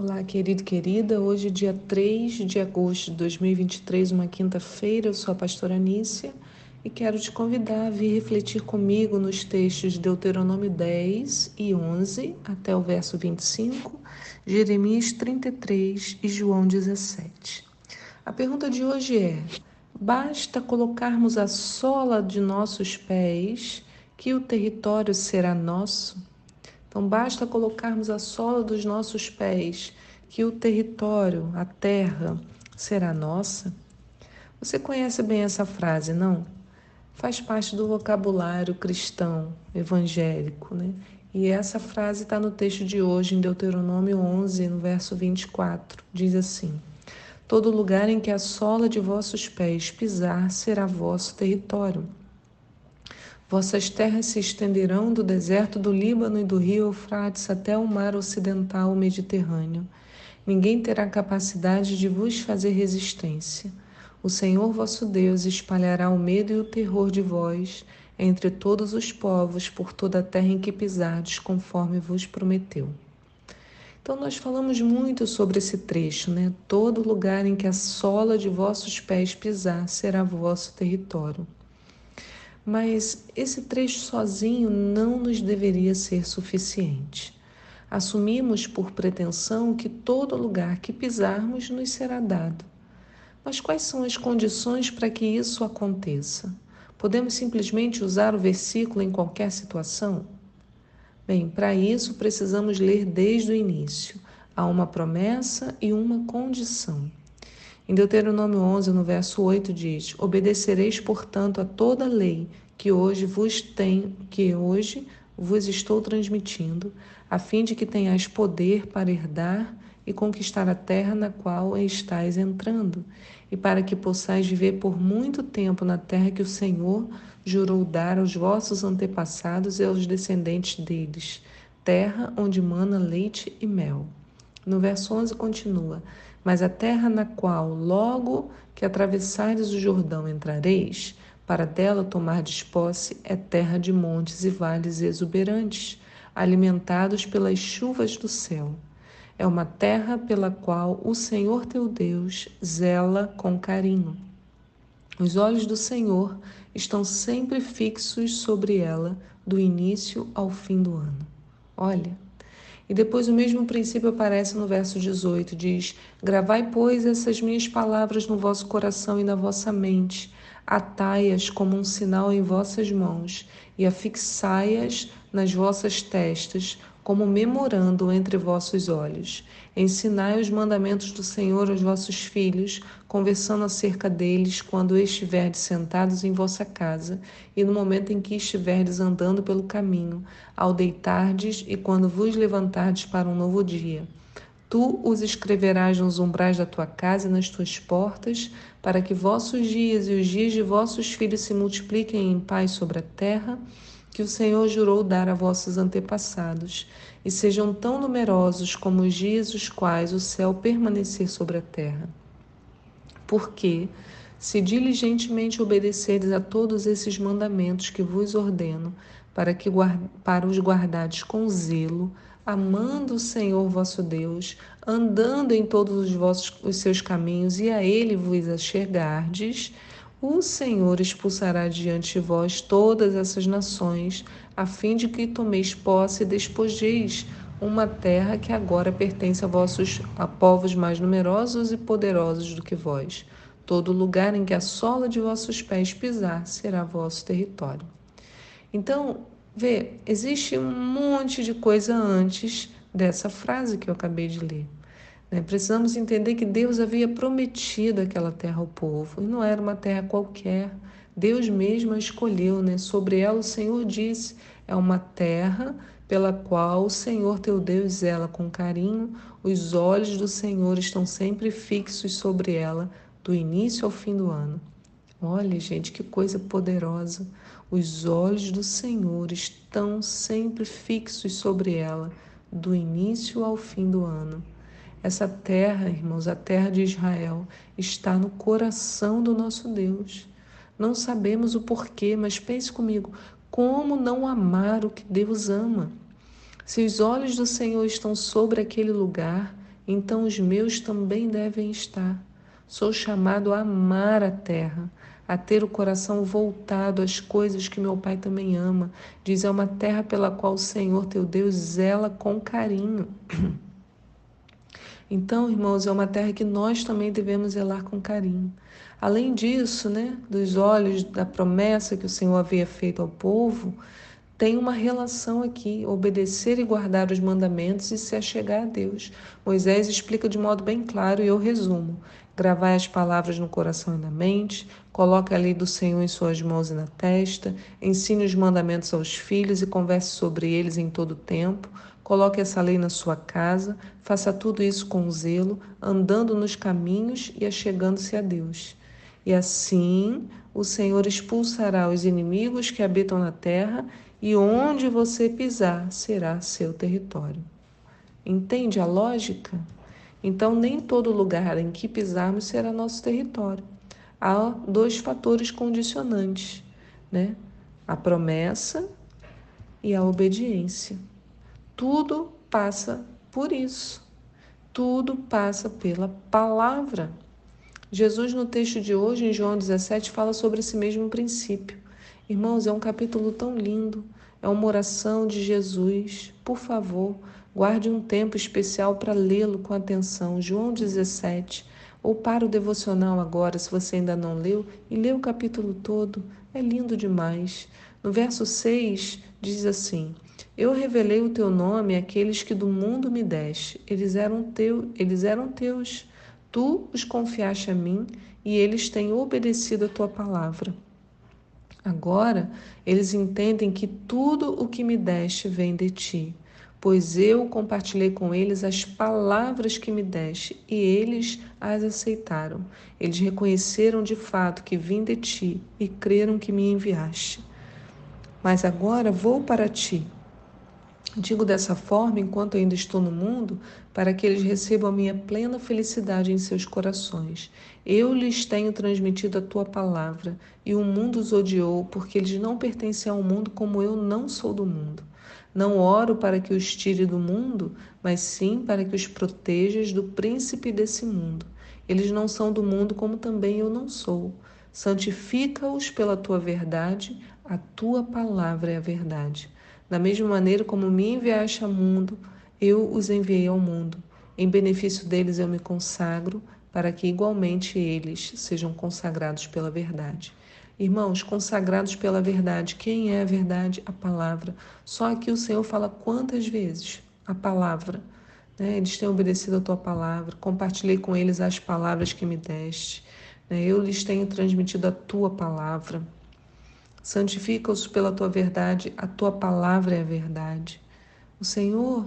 Olá, querido querida. Hoje, dia 3 de agosto de 2023, uma quinta-feira, eu sou a pastora Anícia e quero te convidar a vir refletir comigo nos textos de Deuteronômio 10 e 11 até o verso 25, Jeremias 33 e João 17. A pergunta de hoje é: basta colocarmos a sola de nossos pés que o território será nosso? Então basta colocarmos a sola dos nossos pés que o território, a terra, será nossa. Você conhece bem essa frase, não? Faz parte do vocabulário cristão, evangélico, né? E essa frase está no texto de hoje, em Deuteronômio 11, no verso 24. Diz assim: Todo lugar em que a sola de vossos pés pisar será vosso território. Vossas terras se estenderão do deserto do Líbano e do rio Eufrates até o mar ocidental Mediterrâneo. Ninguém terá capacidade de vos fazer resistência. O Senhor vosso Deus espalhará o medo e o terror de vós entre todos os povos por toda a terra em que pisardes, conforme vos prometeu. Então nós falamos muito sobre esse trecho, né? Todo lugar em que a sola de vossos pés pisar será vosso território. Mas esse trecho sozinho não nos deveria ser suficiente. Assumimos por pretensão que todo lugar que pisarmos nos será dado. Mas quais são as condições para que isso aconteça? Podemos simplesmente usar o versículo em qualquer situação? Bem, para isso precisamos ler desde o início. Há uma promessa e uma condição. Em Deuteronômio 11, no verso 8 diz: Obedecereis, portanto, a toda lei que hoje vos tem, que hoje vos estou transmitindo, a fim de que tenhais poder para herdar e conquistar a terra na qual estáis entrando, e para que possais viver por muito tempo na terra que o Senhor jurou dar aos vossos antepassados e aos descendentes deles, terra onde mana leite e mel. No verso 11 continua: Mas a terra na qual, logo que atravessares o Jordão, entrareis, para dela tomardes posse, é terra de montes e vales exuberantes, alimentados pelas chuvas do céu. É uma terra pela qual o Senhor teu Deus zela com carinho. Os olhos do Senhor estão sempre fixos sobre ela, do início ao fim do ano. Olha, e depois o mesmo princípio aparece no verso 18, diz: Gravai, pois, essas minhas palavras no vosso coração e na vossa mente, atai-as como um sinal em vossas mãos e afixai-as nas vossas testas, como memorando entre vossos olhos. Ensinai os mandamentos do Senhor aos vossos filhos, conversando acerca deles quando estiverdes sentados em vossa casa e no momento em que estiverdes andando pelo caminho, ao deitardes e quando vos levantardes para um novo dia. Tu os escreverás nos umbrais da tua casa e nas tuas portas, para que vossos dias e os dias de vossos filhos se multipliquem em paz sobre a terra que o Senhor jurou dar a vossos antepassados, e sejam tão numerosos como os dias os quais o céu permanecer sobre a terra. Porque, se diligentemente obedeceres a todos esses mandamentos que vos ordeno, para que para os guardares com zelo, amando o Senhor vosso Deus, andando em todos os vossos os seus caminhos e a ele vos achegardes, o Senhor expulsará diante de vós todas essas nações, a fim de que tomeis posse e despojeis uma terra que agora pertence a vossos a povos mais numerosos e poderosos do que vós. Todo lugar em que a sola de vossos pés pisar será vosso território. Então, vê, existe um monte de coisa antes dessa frase que eu acabei de ler. Né? Precisamos entender que Deus havia prometido aquela terra ao povo, e não era uma terra qualquer. Deus mesmo a escolheu, né? sobre ela o Senhor disse: é uma terra pela qual o Senhor teu Deus zela com carinho, os olhos do Senhor estão sempre fixos sobre ela, do início ao fim do ano. Olha, gente, que coisa poderosa. Os olhos do Senhor estão sempre fixos sobre ela, do início ao fim do ano. Essa terra, irmãos, a terra de Israel, está no coração do nosso Deus. Não sabemos o porquê, mas pense comigo: como não amar o que Deus ama? Se os olhos do Senhor estão sobre aquele lugar, então os meus também devem estar. Sou chamado a amar a terra, a ter o coração voltado às coisas que meu Pai também ama. Diz: é uma terra pela qual o Senhor teu Deus zela com carinho. Então, irmãos, é uma terra que nós também devemos zelar com carinho. Além disso, né, dos olhos da promessa que o Senhor havia feito ao povo, tem uma relação aqui, obedecer e guardar os mandamentos e se achegar a Deus. Moisés explica de modo bem claro e eu resumo. Gravai as palavras no coração e na mente, coloque a lei do Senhor em suas mãos e na testa, ensine os mandamentos aos filhos e converse sobre eles em todo o tempo. Coloque essa lei na sua casa, faça tudo isso com zelo, andando nos caminhos e achegando-se a Deus. E assim o Senhor expulsará os inimigos que habitam na terra e onde você pisar será seu território. Entende a lógica? Então, nem todo lugar em que pisarmos será nosso território. Há dois fatores condicionantes, né? A promessa e a obediência. Tudo passa por isso. Tudo passa pela palavra. Jesus, no texto de hoje, em João 17, fala sobre esse mesmo princípio. Irmãos, é um capítulo tão lindo, é uma oração de Jesus. Por favor, guarde um tempo especial para lê-lo com atenção. João 17. Ou para o devocional agora, se você ainda não leu, e lê o capítulo todo. É lindo demais. No verso 6 diz assim: Eu revelei o teu nome àqueles que do mundo me deste. Eles eram teu, eles eram teus. Tu os confiaste a mim e eles têm obedecido a tua palavra. Agora eles entendem que tudo o que me deste vem de ti, pois eu compartilhei com eles as palavras que me deste e eles as aceitaram. Eles reconheceram de fato que vim de ti e creram que me enviaste. Mas agora vou para ti Digo dessa forma enquanto ainda estou no mundo, para que eles recebam a minha plena felicidade em seus corações. Eu lhes tenho transmitido a tua palavra, e o mundo os odiou, porque eles não pertencem ao mundo como eu não sou do mundo. Não oro para que os tire do mundo, mas sim para que os protejas do príncipe desse mundo. Eles não são do mundo como também eu não sou. Santifica-os pela tua verdade, a tua palavra é a verdade. Da mesma maneira como me enviaste ao mundo, eu os enviei ao mundo. Em benefício deles eu me consagro, para que igualmente eles sejam consagrados pela verdade. Irmãos, consagrados pela verdade. Quem é a verdade? A palavra. Só que o Senhor fala quantas vezes? A palavra. Né? Eles têm obedecido a tua palavra. Compartilhei com eles as palavras que me deste. Né? Eu lhes tenho transmitido a tua palavra. Santifica-os pela tua verdade, a tua palavra é a verdade. O Senhor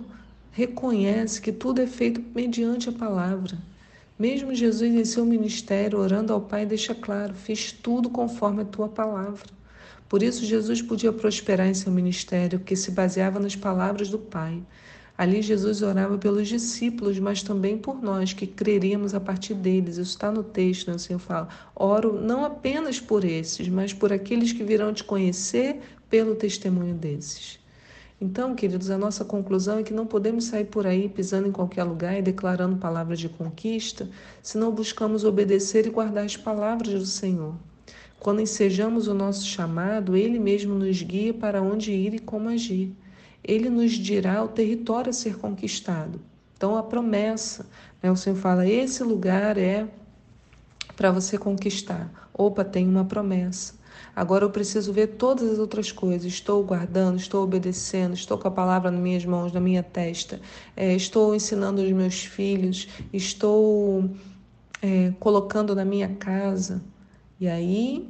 reconhece que tudo é feito mediante a palavra. Mesmo Jesus em seu ministério, orando ao Pai, deixa claro: fiz tudo conforme a tua palavra. Por isso, Jesus podia prosperar em seu ministério, que se baseava nas palavras do Pai. Ali Jesus orava pelos discípulos, mas também por nós que creríamos a partir deles. Isso está no texto, né? o Senhor fala: oro não apenas por esses, mas por aqueles que virão te conhecer pelo testemunho desses. Então, queridos, a nossa conclusão é que não podemos sair por aí pisando em qualquer lugar e declarando palavras de conquista se não buscamos obedecer e guardar as palavras do Senhor. Quando ensejamos o nosso chamado, Ele mesmo nos guia para onde ir e como agir ele nos dirá o território a ser conquistado. Então, a promessa, né? o Senhor fala: esse lugar é para você conquistar. Opa, tem uma promessa. Agora eu preciso ver todas as outras coisas. Estou guardando, estou obedecendo, estou com a palavra nas minhas mãos, na minha testa. É, estou ensinando os meus filhos, estou é, colocando na minha casa. E aí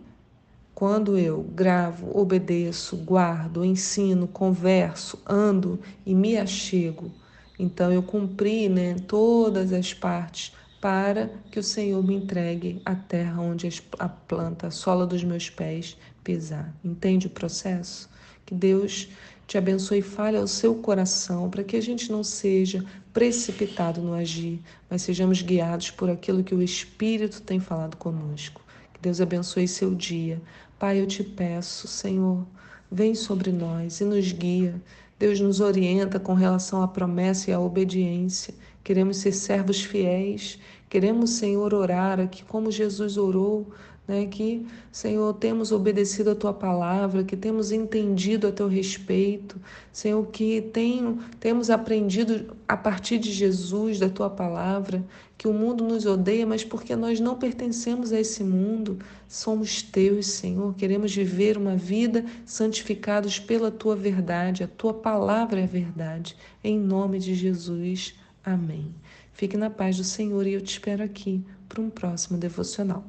quando eu gravo, obedeço, guardo, ensino, converso, ando e me achego, então eu cumpri né, todas as partes para que o Senhor me entregue a terra onde a planta, a sola dos meus pés pisar. Entende o processo? Que Deus te abençoe e fale ao seu coração para que a gente não seja precipitado no agir, mas sejamos guiados por aquilo que o Espírito tem falado conosco. Deus abençoe seu dia. Pai, eu te peço, Senhor, vem sobre nós e nos guia. Deus nos orienta com relação à promessa e à obediência. queremos ser servos fiéis, queremos, Senhor, orar aqui como Jesus orou, né? Que, Senhor, temos obedecido a tua palavra, que temos entendido a teu respeito, Senhor, que tenho, temos aprendido a partir de Jesus, da tua palavra, que o mundo nos odeia, mas porque nós não pertencemos a esse mundo, somos teus, Senhor. Queremos viver uma vida santificados pela tua verdade, a tua palavra é a verdade. Em nome de Jesus. Amém. Fique na paz do Senhor e eu te espero aqui para um próximo devocional.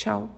Tchau.